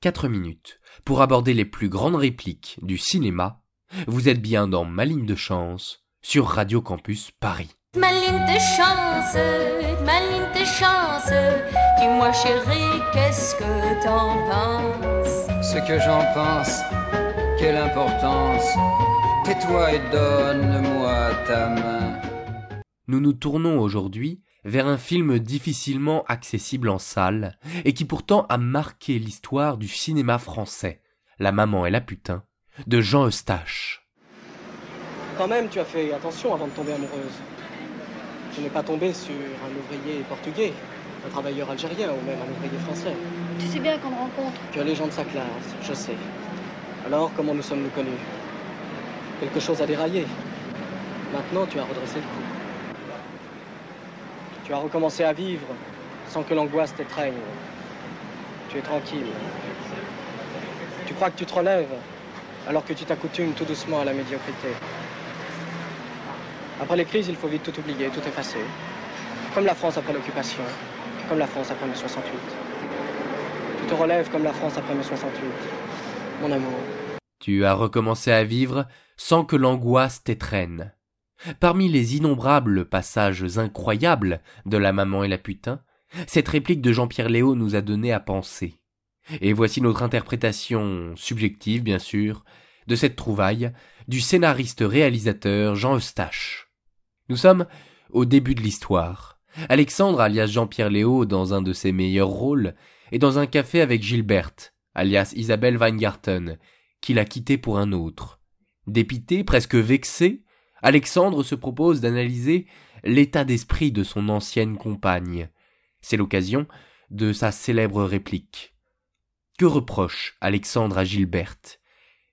4 minutes pour aborder les plus grandes répliques du cinéma. Vous êtes bien dans Ma ligne de chance sur Radio Campus Paris. Ma ligne de chance, ma ligne de chance, dis-moi chérie, qu'est-ce que t'en penses? Ce que j'en pense, quelle importance. Tais-toi et donne-moi ta main. Nous nous tournons aujourd'hui vers un film difficilement accessible en salle et qui pourtant a marqué l'histoire du cinéma français, La maman et la putain, de Jean Eustache. Quand même, tu as fait attention avant de tomber amoureuse. Tu n'es pas tombé sur un ouvrier portugais, un travailleur algérien ou même un ouvrier français. Tu sais bien qu'on rencontre. Tu as les gens de sa classe, je sais. Alors, comment nous sommes-nous connus? Quelque chose a déraillé. Maintenant, tu as redressé le coup. Tu as recommencé à vivre sans que l'angoisse t'étreigne. Tu es tranquille. Tu crois que tu te relèves alors que tu t'accoutumes tout doucement à la médiocrité. Après les crises, il faut vite tout oublier, tout effacer. Comme la France après l'occupation, comme la France après mai 68. Tu te relèves comme la France après mai 68. Mon amour. Tu as recommencé à vivre sans que l'angoisse t'étreigne. Parmi les innombrables passages incroyables de la maman et la putain, cette réplique de Jean-Pierre Léo nous a donné à penser. Et voici notre interprétation subjective, bien sûr, de cette trouvaille du scénariste-réalisateur Jean Eustache. Nous sommes au début de l'histoire. Alexandre, alias Jean-Pierre Léo, dans un de ses meilleurs rôles, est dans un café avec Gilberte, alias Isabelle Weingarten, qu'il a quitté pour un autre. Dépité, presque vexé, Alexandre se propose d'analyser l'état d'esprit de son ancienne compagne. C'est l'occasion de sa célèbre réplique. Que reproche Alexandre à Gilberte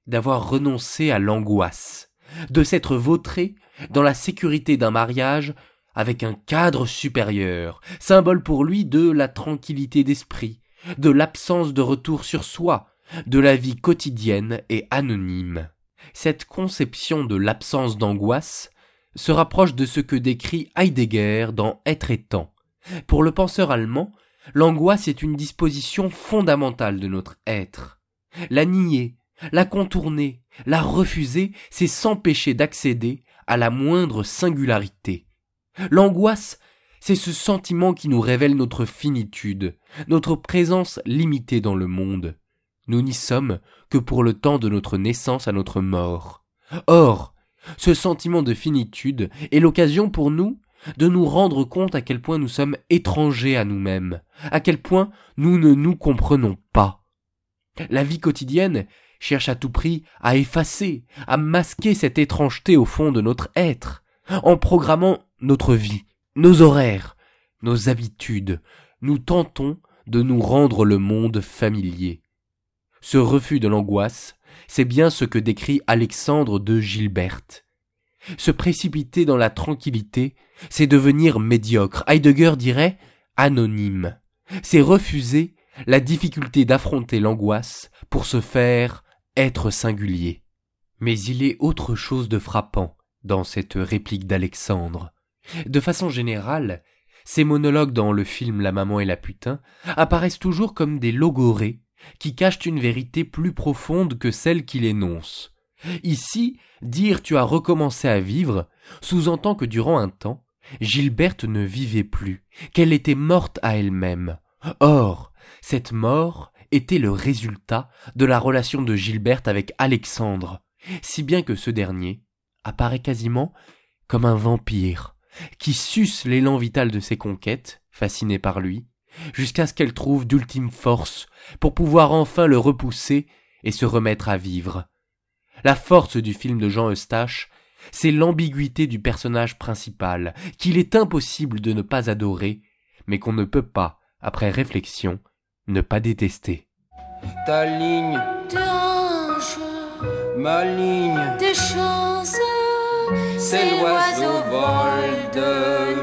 D'avoir renoncé à l'angoisse, de s'être vautré dans la sécurité d'un mariage avec un cadre supérieur, symbole pour lui de la tranquillité d'esprit, de l'absence de retour sur soi, de la vie quotidienne et anonyme. Cette conception de l'absence d'angoisse se rapproche de ce que décrit Heidegger dans Être et temps. Pour le penseur allemand, l'angoisse est une disposition fondamentale de notre être. La nier, la contourner, la refuser, c'est s'empêcher d'accéder à la moindre singularité. L'angoisse, c'est ce sentiment qui nous révèle notre finitude, notre présence limitée dans le monde. Nous n'y sommes que pour le temps de notre naissance à notre mort. Or, ce sentiment de finitude est l'occasion pour nous de nous rendre compte à quel point nous sommes étrangers à nous-mêmes, à quel point nous ne nous comprenons pas. La vie quotidienne cherche à tout prix à effacer, à masquer cette étrangeté au fond de notre être, en programmant notre vie, nos horaires, nos habitudes, nous tentons de nous rendre le monde familier. Ce refus de l'angoisse, c'est bien ce que décrit Alexandre de Gilberte. Se précipiter dans la tranquillité, c'est devenir médiocre. Heidegger dirait anonyme. C'est refuser la difficulté d'affronter l'angoisse pour se faire être singulier. Mais il est autre chose de frappant dans cette réplique d'Alexandre. De façon générale, ces monologues dans le film La maman et la putain apparaissent toujours comme des logorées qui cachent une vérité plus profonde que celle qu'il énonce. Ici, dire tu as recommencé à vivre sous-entend que durant un temps, Gilberte ne vivait plus, qu'elle était morte à elle-même. Or, cette mort était le résultat de la relation de Gilberte avec Alexandre, si bien que ce dernier apparaît quasiment comme un vampire, qui suce l'élan vital de ses conquêtes, fasciné par lui, jusqu'à ce qu'elle trouve d'ultime force pour pouvoir enfin le repousser et se remettre à vivre. La force du film de Jean Eustache, c'est l'ambiguïté du personnage principal, qu'il est impossible de ne pas adorer, mais qu'on ne peut pas, après réflexion, ne pas détester. Ta ligne, hanches, ma ligne, tes chances, c'est l'oiseau vol de